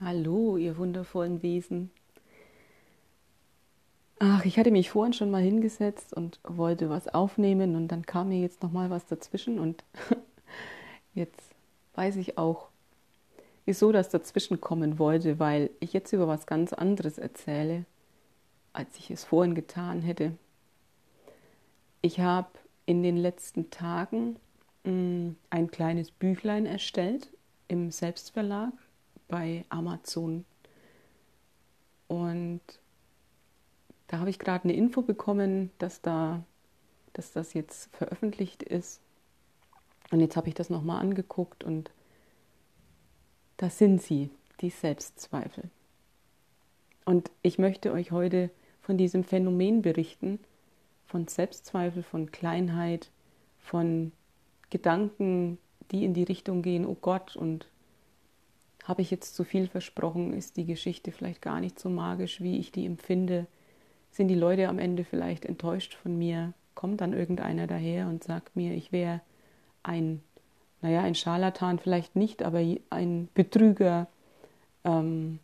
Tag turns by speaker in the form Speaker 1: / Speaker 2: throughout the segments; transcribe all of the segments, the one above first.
Speaker 1: Hallo, ihr wundervollen Wesen. Ach, ich hatte mich vorhin schon mal hingesetzt und wollte was aufnehmen und dann kam mir jetzt noch mal was dazwischen und jetzt weiß ich auch, wieso das dazwischen kommen wollte, weil ich jetzt über was ganz anderes erzähle, als ich es vorhin getan hätte. Ich habe in den letzten Tagen mh, mm, ein kleines Büchlein erstellt im Selbstverlag bei Amazon. Und da habe ich gerade eine Info bekommen, dass da, dass das jetzt veröffentlicht ist. Und jetzt habe ich das nochmal angeguckt und da sind sie, die Selbstzweifel. Und ich möchte euch heute von diesem Phänomen berichten, von Selbstzweifel, von Kleinheit, von Gedanken, die in die Richtung gehen, oh Gott, und habe ich jetzt zu viel versprochen? Ist die Geschichte vielleicht gar nicht so magisch, wie ich die empfinde? Sind die Leute am Ende vielleicht enttäuscht von mir? Kommt dann irgendeiner daher und sagt mir, ich wäre ein, naja, ein Scharlatan vielleicht nicht, aber ein Betrüger ähm,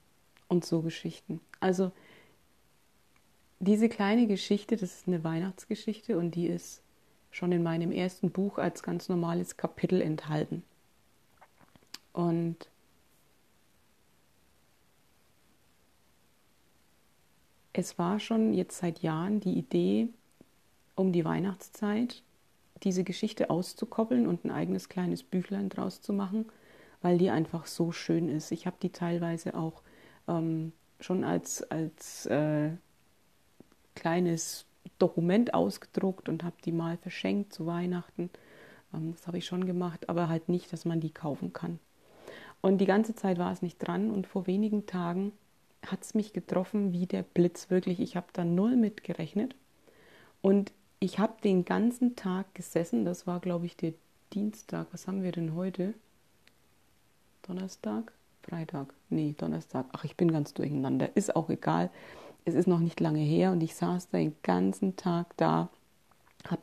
Speaker 1: und so Geschichten. Also diese kleine Geschichte, das ist eine Weihnachtsgeschichte und die ist schon in meinem ersten Buch als ganz normales Kapitel enthalten. Und es war schon jetzt seit Jahren die Idee, um die Weihnachtszeit diese Geschichte auszukoppeln und ein eigenes kleines Büchlein draus zu machen, weil die einfach so schön ist. Ich habe die teilweise auch ähm, schon als, als äh, kleines Dokument ausgedruckt und habe die mal verschenkt zu Weihnachten. Ähm, das habe ich schon gemacht, aber halt nicht, dass man die kaufen kann. Und die ganze Zeit war es nicht dran und vor wenigen Tagen hat es mich getroffen wie der Blitz, wirklich. Ich habe da null mit gerechnet. Und ich habe den ganzen Tag gesessen, das war, glaube ich, der Dienstag. Was haben wir denn heute? Donnerstag? Freitag? Nee, Donnerstag. Ach, ich bin ganz durcheinander. Ist auch egal. Es ist noch nicht lange her und ich saß da den ganzen Tag da, habe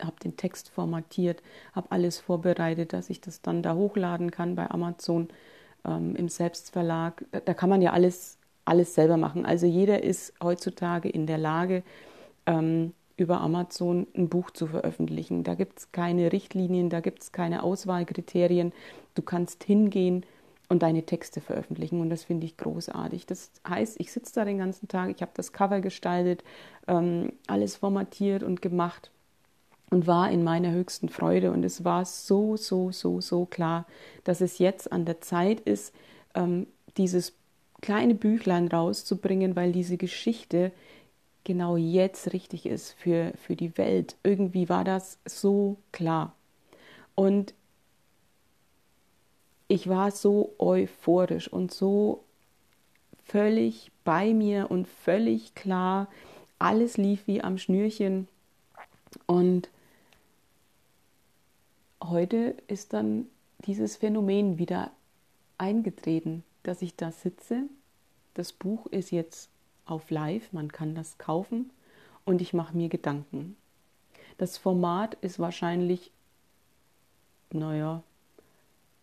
Speaker 1: hab den Text formatiert, habe alles vorbereitet, dass ich das dann da hochladen kann bei Amazon ähm, im Selbstverlag. Da, da, kann man ja alles alles selber machen. Also jeder ist heutzutage in der Lage, ähm, über Amazon ein Buch zu veröffentlichen. Da gibt es keine Richtlinien, da gibt es keine Auswahlkriterien. Du kannst hingehen und deine Texte veröffentlichen und das finde ich großartig. Das heißt, ich sitze da den ganzen Tag, ich habe das Cover gestaltet, ähm, alles formatiert und gemacht und war in meiner höchsten Freude und es war so, so, so, so klar, dass es jetzt an der Zeit ist, ähm, dieses kleine Büchlein rauszubringen, weil diese Geschichte genau jetzt richtig ist für, für die Welt. Irgendwie war das so klar. Und ich war so euphorisch und so völlig bei mir und völlig klar. Alles lief wie am Schnürchen. Und heute ist dann dieses Phänomen wieder eingetreten dass ich da sitze. Das Buch ist jetzt auf Live, man kann das kaufen und ich mache mir Gedanken. Das Format ist wahrscheinlich, naja,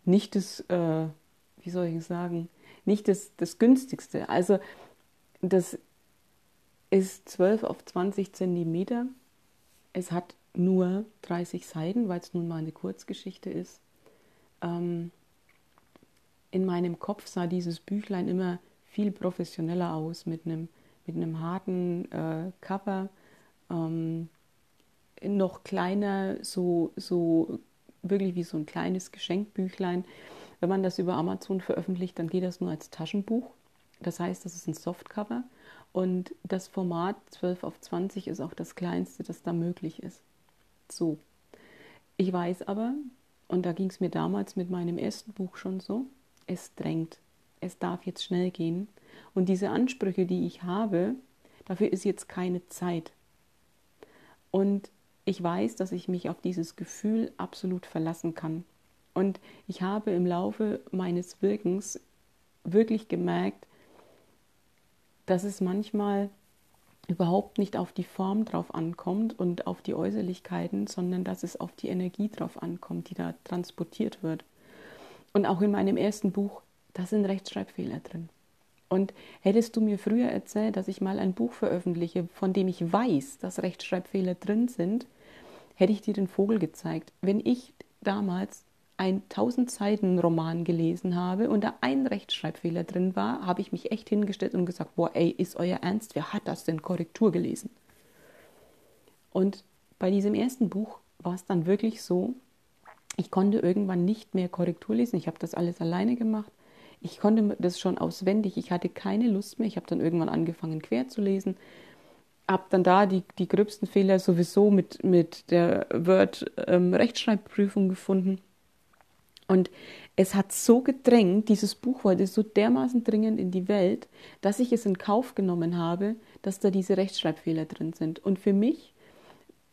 Speaker 1: nicht das, äh, wie soll ich sagen, nicht das, das günstigste. Also das ist 12 auf 20 Zentimeter. Es hat nur 30 Seiten, weil es nun mal eine Kurzgeschichte ist. Ähm, in meinem Kopf sah dieses Büchlein immer viel professioneller aus, mit einem, mit einem harten äh, Cover, ähm, noch kleiner, so, so wirklich wie so ein kleines Geschenkbüchlein. Wenn man das über Amazon veröffentlicht, dann geht das nur als Taschenbuch. Das heißt, das ist ein Softcover und das Format 12 auf 20 ist auch das kleinste, das da möglich ist. So. Ich weiß aber, und da ging es mir damals mit meinem ersten Buch schon so, es drängt, es darf jetzt schnell gehen. Und diese Ansprüche, die ich habe, dafür ist jetzt keine Zeit. Und ich weiß, dass ich mich auf dieses Gefühl absolut verlassen kann. Und ich habe im Laufe meines Wirkens wirklich gemerkt, dass es manchmal überhaupt nicht auf die Form drauf ankommt und auf die Äußerlichkeiten, sondern dass es auf die Energie drauf ankommt, die da transportiert wird. Und auch in meinem ersten Buch da sind Rechtschreibfehler drin. Und hättest du mir früher erzählt, dass ich mal ein Buch veröffentliche, von dem ich weiß, dass Rechtschreibfehler drin sind, hätte ich dir den Vogel gezeigt. Wenn ich damals ein 1000 Seiten Roman gelesen habe und da ein Rechtschreibfehler drin war, habe ich mich echt hingestellt und gesagt, boah, ey, ist euer Ernst, wer hat das denn Korrektur gelesen? Und bei diesem ersten Buch war es dann wirklich so, ich konnte irgendwann nicht mehr Korrektur lesen, ich habe das alles alleine gemacht. Ich konnte das schon auswendig, ich hatte keine Lust mehr, ich habe dann irgendwann angefangen quer zu lesen, habe dann da die, die gröbsten Fehler sowieso mit, mit der Word-Rechtschreibprüfung ähm, gefunden. Und es hat so gedrängt, dieses Buch wollte so dermaßen dringend in die Welt, dass ich es in Kauf genommen habe, dass da diese Rechtschreibfehler drin sind. Und für mich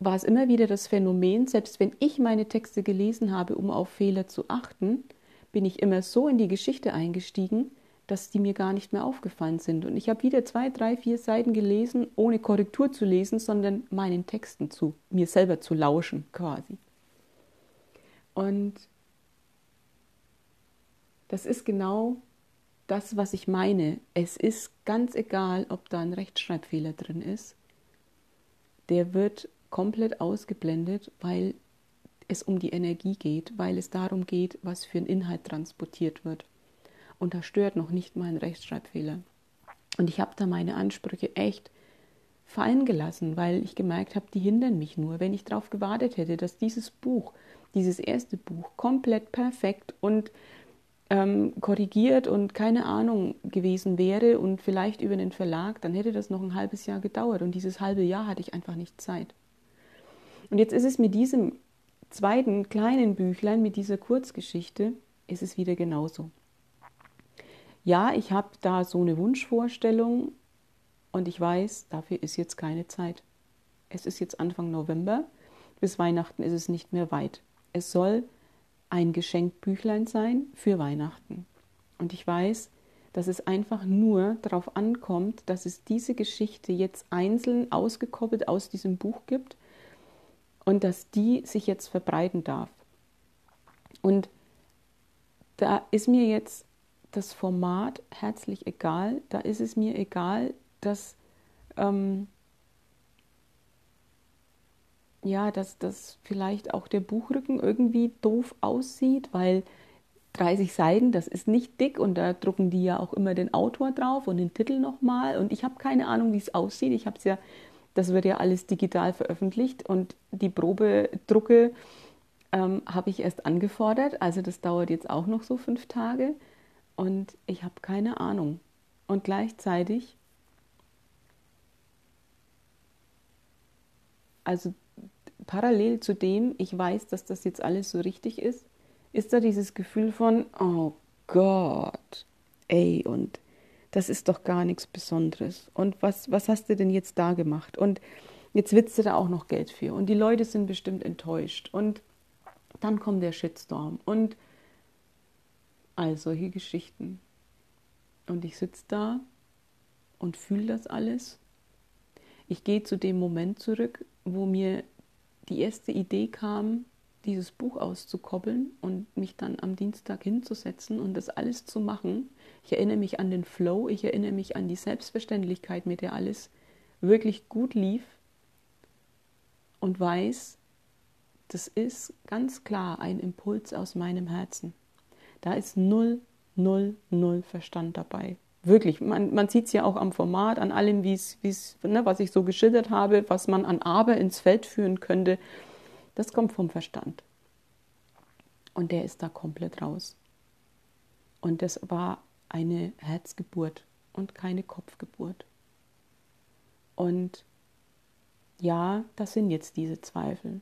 Speaker 1: war es immer wieder das Phänomen, selbst wenn ich meine Texte gelesen habe, um auf Fehler zu achten, bin ich immer so in die Geschichte eingestiegen, dass die mir gar nicht mehr aufgefallen sind. Und ich habe wieder zwei, drei, vier Seiten gelesen, ohne Korrektur zu lesen, sondern meinen Texten zu, mir selber zu lauschen quasi. Und das ist genau das, was ich meine. Es ist ganz egal, ob da ein Rechtschreibfehler drin ist. Der wird komplett ausgeblendet, weil es um die Energie geht, weil es darum geht, was für ein Inhalt transportiert wird. Und da stört noch nicht mal ein Rechtschreibfehler. Und ich habe da meine Ansprüche echt fallen gelassen, weil ich gemerkt habe, die hindern mich nur. Wenn ich darauf gewartet hätte, dass dieses Buch, dieses erste Buch, komplett perfekt und ähm, korrigiert und keine Ahnung gewesen wäre und vielleicht über den Verlag, dann hätte das noch ein halbes Jahr gedauert und dieses halbe Jahr hatte ich einfach nicht Zeit. Und jetzt ist es mit diesem zweiten kleinen Büchlein, mit dieser Kurzgeschichte, ist es wieder genauso. Ja, ich habe da so eine Wunschvorstellung und ich weiß, dafür ist jetzt keine Zeit. Es ist jetzt Anfang November, bis Weihnachten ist es nicht mehr weit. Es soll ein Geschenkbüchlein sein für Weihnachten. Und ich weiß, dass es einfach nur darauf ankommt, dass es diese Geschichte jetzt einzeln ausgekoppelt aus diesem Buch gibt und dass die sich jetzt verbreiten darf. Und da ist mir jetzt das Format herzlich egal. Da ist es mir egal, dass ähm, ja, dass das vielleicht auch der Buchrücken irgendwie doof aussieht, weil 30 Seiten, das ist nicht dick und da drucken die ja auch immer den Autor drauf und den Titel nochmal und ich habe keine Ahnung, wie es aussieht. Ich habe es ja, das wird ja alles digital veröffentlicht und die Probedrucke ähm, habe ich erst angefordert, also das dauert jetzt auch noch so fünf Tage und ich habe keine Ahnung. Und gleichzeitig, also parallel zu dem, ich weiß, dass das jetzt alles so richtig ist, ist da dieses Gefühl von, oh Gott, ey, und das ist doch gar nichts Besonderes. Und was, was hast du denn jetzt da gemacht? Und jetzt willst du da auch noch Geld für. Und die Leute sind bestimmt enttäuscht. Und dann kommt der Shitstorm. Und all solche Geschichten. Und ich sitze da und fühle das alles. Ich gehe zu dem Moment zurück, wo mir die erste Idee kam, dieses Buch auszukoppeln und mich dann am Dienstag hinzusetzen und das alles zu machen. Ich erinnere mich an den Flow, ich erinnere mich an die Selbstverständlichkeit, mit der alles wirklich gut lief und weiß, das ist ganz klar ein Impuls aus meinem Herzen. Da ist null, null, null Verstand dabei. Wirklich, man, man sieht es ja auch am Format, an allem, wie's, wie's, ne, was ich so geschildert habe, was man an Aber ins Feld führen könnte. Das kommt vom Verstand. Und der ist da komplett raus. Und das war eine Herzgeburt und keine Kopfgeburt. Und ja, das sind jetzt diese Zweifel.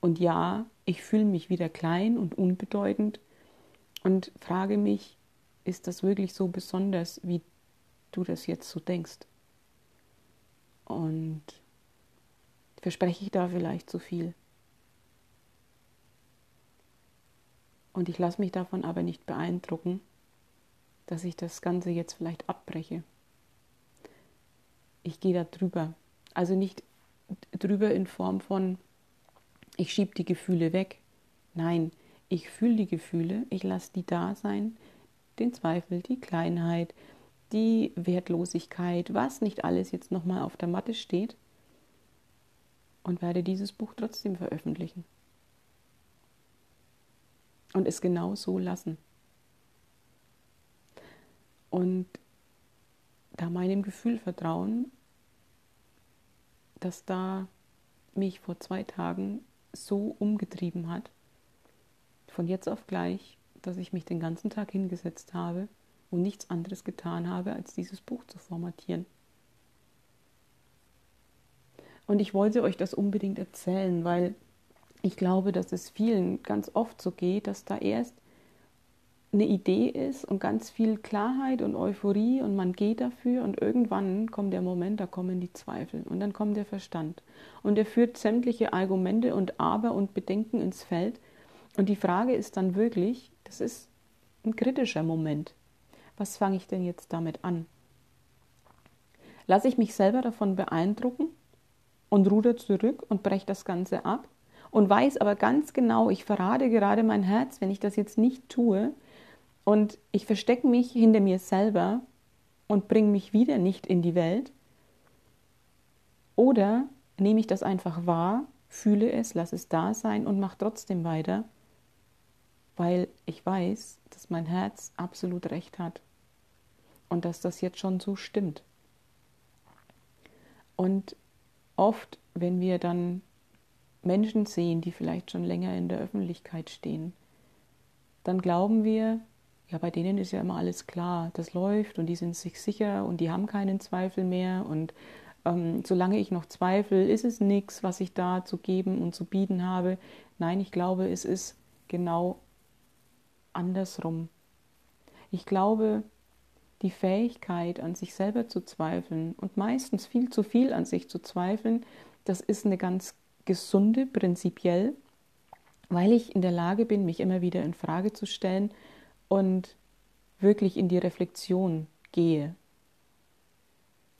Speaker 1: Und ja, ich fühle mich wieder klein und unbedeutend und frage mich, ist das wirklich so besonders, wie du das jetzt so denkst? Und verspreche ich da vielleicht zu viel? Und ich lasse mich davon aber nicht beeindrucken, dass ich das Ganze jetzt vielleicht abbreche. Ich gehe da drüber. Also nicht drüber in Form von, ich schiebe die Gefühle weg. Nein, ich fühle die Gefühle, ich lasse die da sein, den Zweifel, die Kleinheit, die Wertlosigkeit, was nicht alles jetzt nochmal auf der Matte steht und werde dieses Buch trotzdem veröffentlichen. Und es genau so lassen. Und da meinem Gefühl vertrauen, dass da mich vor zwei Tagen so umgetrieben hat, von jetzt auf gleich, dass ich mich den ganzen Tag hingesetzt habe und nichts anderes getan habe, als dieses Buch zu formatieren. Und ich wollte euch das unbedingt erzählen, weil ich glaube, dass es vielen ganz oft so geht, dass da erst eine Idee ist und ganz viel Klarheit und Euphorie und man geht dafür und irgendwann kommt der Moment, da kommen die Zweifel und dann kommt der Verstand. Und er führt sämtliche Argumente und Aber und Bedenken ins Feld. Und die Frage ist dann wirklich, das ist ein kritischer Moment, was fange ich denn jetzt damit an? Lasse ich mich selber davon beeindrucken und ruder zurück und breche das Ganze ab und weiß aber ganz genau, ich verrate gerade mein Herz, wenn ich das jetzt nicht tue und ich verstecke mich hinter mir selber und bringe mich wieder nicht in die Welt. Oder nehme ich das einfach wahr, fühle es, lasse es da sein und mache trotzdem weiter, weil ich weiß, dass mein Herz absolut recht hat und dass das jetzt schon so stimmt. Und oft, wenn wir dann Menschen sehen, die vielleicht schon länger in der Öffentlichkeit stehen, dann glauben wir, ja, bei denen ist ja immer alles klar, das läuft und die sind sich sicher und die haben keinen Zweifel mehr und ähm, solange ich noch zweifle, ist es nichts, was ich da zu geben und zu bieten habe. Nein, ich glaube, es ist genau andersrum. Ich glaube, die Fähigkeit, an sich selber zu zweifeln und meistens viel zu viel an sich zu zweifeln, das ist eine ganz gesunde, prinzipiell, weil ich in der Lage bin, mich immer wieder in Frage zu stellen und wirklich in die Reflexion gehe.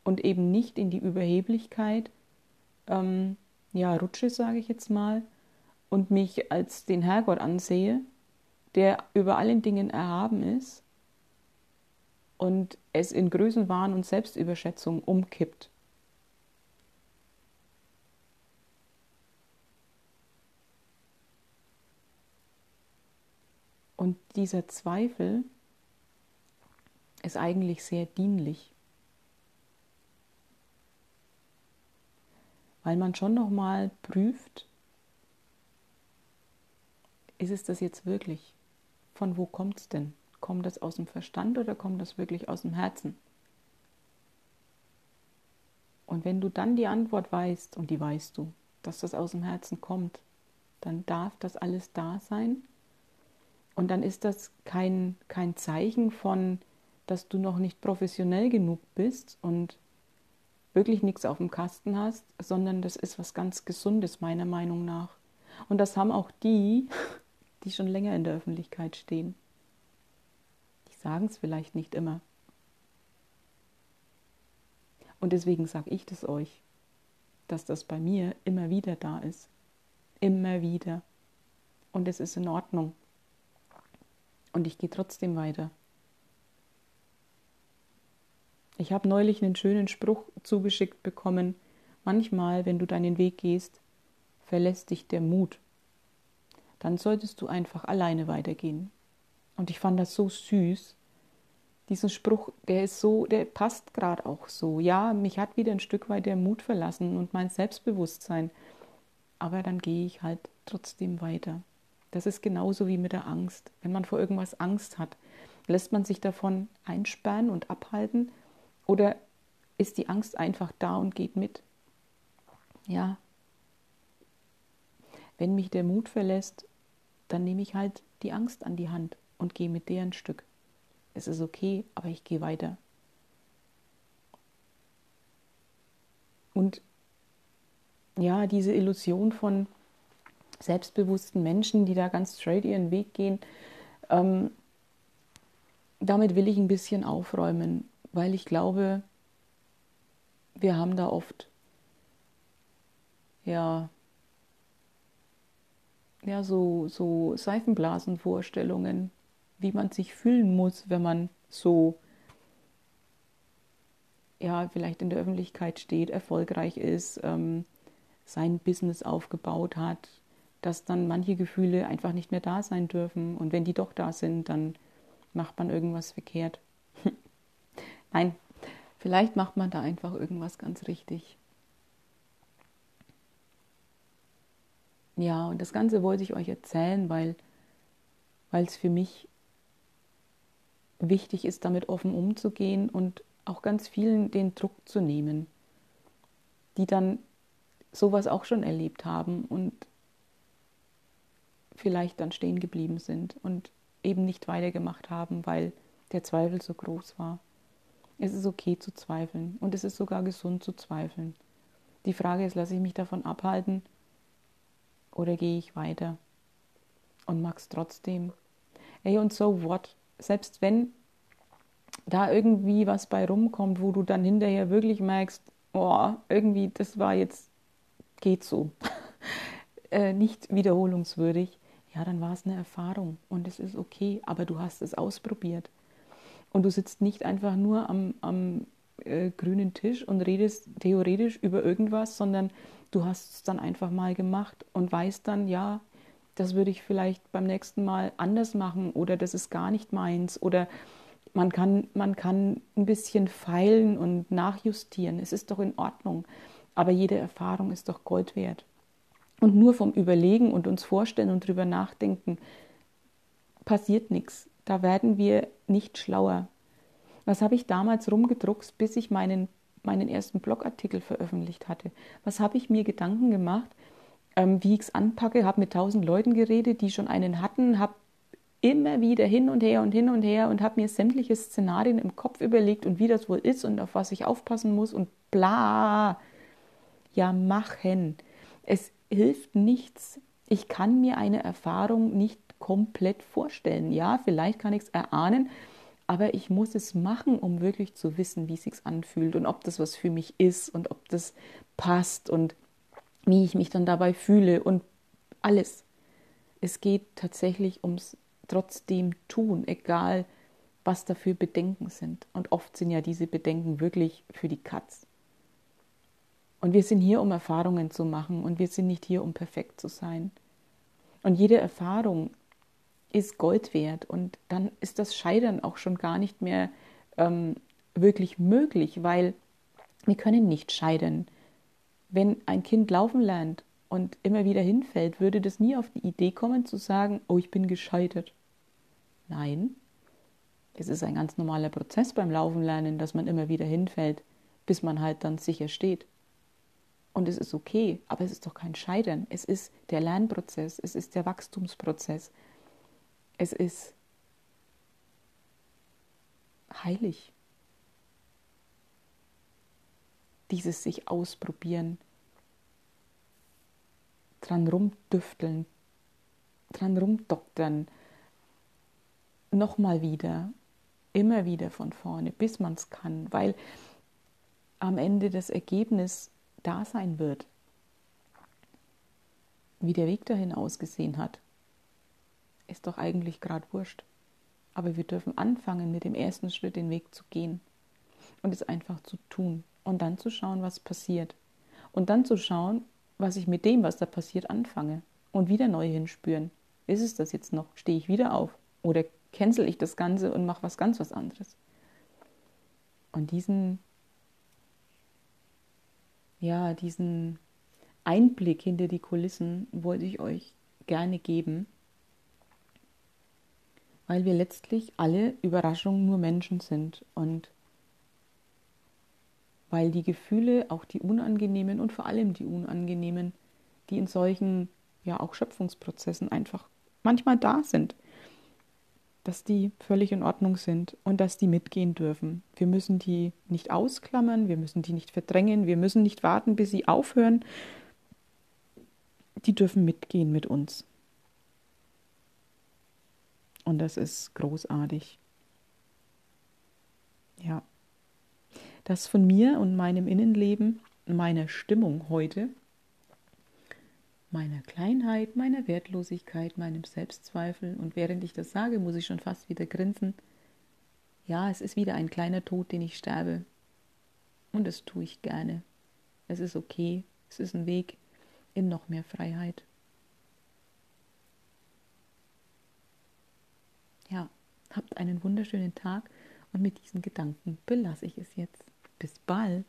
Speaker 1: Und eben nicht in die Überheblichkeit, ähm, ja, rutsche, sage ich jetzt mal, und mich als den Herrgott ansehe, der über allen Dingen erhaben ist und es in Größenwahn und Selbstüberschätzung umkippt. Und dieser Zweifel ist eigentlich sehr dienlich, weil man schon noch mal prüft, ist es das jetzt wirklich? Von wo kommt es denn? Kommt das aus dem Verstand oder kommt das wirklich aus dem Herzen? Und wenn du dann die Antwort weißt, und die weißt du, dass das aus dem Herzen kommt, dann darf das alles da sein. Und dann ist das kein, kein Zeichen von, dass du noch nicht professionell genug bist und wirklich nichts auf dem Kasten hast, sondern das ist was ganz Gesundes, meiner Meinung nach. Und das haben auch die, die schon länger in der Öffentlichkeit stehen sagen es vielleicht nicht immer. Und deswegen sage ich das euch, dass das bei mir immer wieder da ist. Immer wieder. Und es ist in Ordnung. Und ich gehe trotzdem weiter. Ich habe neulich einen schönen Spruch zugeschickt bekommen. Manchmal, wenn du deinen Weg gehst, verlässt dich der Mut. Dann solltest du einfach alleine weitergehen. Und ich fand das so süß. Diesen Spruch, der ist so, der passt gerade auch so. Ja, mich hat wieder ein Stück weit der Mut verlassen und mein Selbstbewusstsein. Aber dann gehe ich halt trotzdem weiter. Das ist genauso wie mit der Angst. Wenn man vor irgendwas Angst hat, lässt man sich davon einsperren und abhalten oder ist die Angst einfach da und geht mit? Ja. Wenn mich der Mut verlässt, dann nehme ich halt die Angst an die Hand und gehe mit der ein Stück. Es ist okay, aber ich gehe weiter. Und ja, diese Illusion von selbstbewussten Menschen, die da ganz straight ihren Weg gehen, ähm, damit will ich ein bisschen aufräumen, weil ich glaube, wir haben da oft ja, ja so, so Seifenblasenvorstellungen wie man sich fühlen muss, wenn man so ja, vielleicht in der Öffentlichkeit steht, erfolgreich ist, ähm, sein Business aufgebaut hat, dass dann manche Gefühle einfach nicht mehr da sein dürfen. Und wenn die doch da sind, dann macht man irgendwas verkehrt. Nein, vielleicht macht man da einfach irgendwas ganz richtig. Ja, und das Ganze wollte ich euch erzählen, weil es für mich wichtig ist, damit offen umzugehen und auch ganz vielen den Druck zu nehmen, die dann sowas auch schon erlebt haben und vielleicht dann stehen geblieben sind und eben nicht weitergemacht haben, weil der Zweifel so groß war. Es ist okay zu zweifeln und es ist sogar gesund zu zweifeln. Die Frage ist, lasse ich mich davon abhalten oder gehe ich weiter und mag es trotzdem? Ey, und so what? Selbst wenn da irgendwie was bei rumkommt, wo du dann hinterher wirklich merkst, oh, irgendwie, das war jetzt, geht so, äh, nicht wiederholungswürdig, ja, dann war es eine Erfahrung und es ist okay, aber du hast es ausprobiert. Und du sitzt nicht einfach nur am, am äh, grünen Tisch und redest theoretisch über irgendwas, sondern du hast es dann einfach mal gemacht und weißt dann, ja, das würde ich vielleicht beim nächsten Mal anders machen oder das ist gar nicht meins oder man kann, man kann ein bisschen feilen und nachjustieren. Es ist doch in Ordnung. Aber jede Erfahrung ist doch Gold wert. Und nur vom Überlegen und uns vorstellen und drüber nachdenken passiert nichts. Da werden wir nicht schlauer. Was habe ich damals rumgedruckt, bis ich meinen, meinen ersten Blogartikel veröffentlicht hatte? Was habe ich mir Gedanken gemacht, ähm, wie ich es anpacke? Habe mit tausend Leuten geredet, die schon einen hatten, habe immer wieder hin und her und hin und her und habe mir sämtliche Szenarien im Kopf überlegt und wie das wohl ist und auf was ich aufpassen muss und bla. Ja, machen. Es hilft nichts. Ich kann mir eine Erfahrung nicht komplett vorstellen. Ja, vielleicht kann ich es erahnen, aber ich muss es machen, um wirklich zu wissen, wie es sich anfühlt und ob das was für mich ist und ob das passt und wie ich mich dann dabei fühle und alles. Es geht tatsächlich ums trotzdem tun, egal was dafür Bedenken sind. Und oft sind ja diese Bedenken wirklich für die Katz. Und wir sind hier, um Erfahrungen zu machen und wir sind nicht hier, um perfekt zu sein. Und jede Erfahrung ist Gold wert und dann ist das Scheitern auch schon gar nicht mehr ähm, wirklich möglich, weil wir können nicht scheitern. Wenn ein Kind laufen lernt und immer wieder hinfällt, würde das nie auf die Idee kommen zu sagen, oh, ich bin gescheitert. Nein, es ist ein ganz normaler Prozess beim Laufen lernen, dass man immer wieder hinfällt, bis man halt dann sicher steht. Und es ist okay, aber es ist doch kein Scheitern. Es ist der Lernprozess, es ist der Wachstumsprozess. Es ist heilig. Dieses sich ausprobieren, dran rumdüfteln, dran rumdoktern, nochmal wieder, immer wieder von vorne, bis man es kann, weil am Ende das Ergebnis da sein wird, wie der Weg dahin ausgesehen hat, ist doch eigentlich gerade wurscht. Aber wir dürfen anfangen, mit dem ersten Schritt den Weg zu gehen und es einfach zu tun und dann zu schauen, was passiert. Und dann zu schauen, was ich mit dem, was da passiert, anfange und wieder neu hinspüren. Ist es das jetzt noch? Stehe ich wieder auf? Oder cancel ich das Ganze und mache was ganz was anderes. Und diesen, ja, diesen Einblick hinter die Kulissen wollte ich euch gerne geben, weil wir letztlich alle Überraschungen nur Menschen sind und weil die Gefühle, auch die unangenehmen und vor allem die unangenehmen, die in solchen ja auch Schöpfungsprozessen einfach manchmal da sind, dass die völlig in Ordnung sind und dass die mitgehen dürfen. Wir müssen die nicht ausklammern, wir müssen die nicht verdrängen, wir müssen nicht warten, bis sie aufhören. Die dürfen mitgehen mit uns. Und das ist großartig. Ja. Das von mir und meinem Innenleben, meiner Stimmung heute, meiner Kleinheit, meiner Wertlosigkeit, meinem Selbstzweifel. Und während ich das sage, muss ich schon fast wieder grinsen. Ja, es ist wieder ein kleiner Tod, den ich sterbe. Und das tue ich gerne. Es ist okay. Es ist ein Weg in noch mehr Freiheit. Ja, habt einen wunderschönen Tag und mit diesen Gedanken belasse ich es jetzt. Bis bald.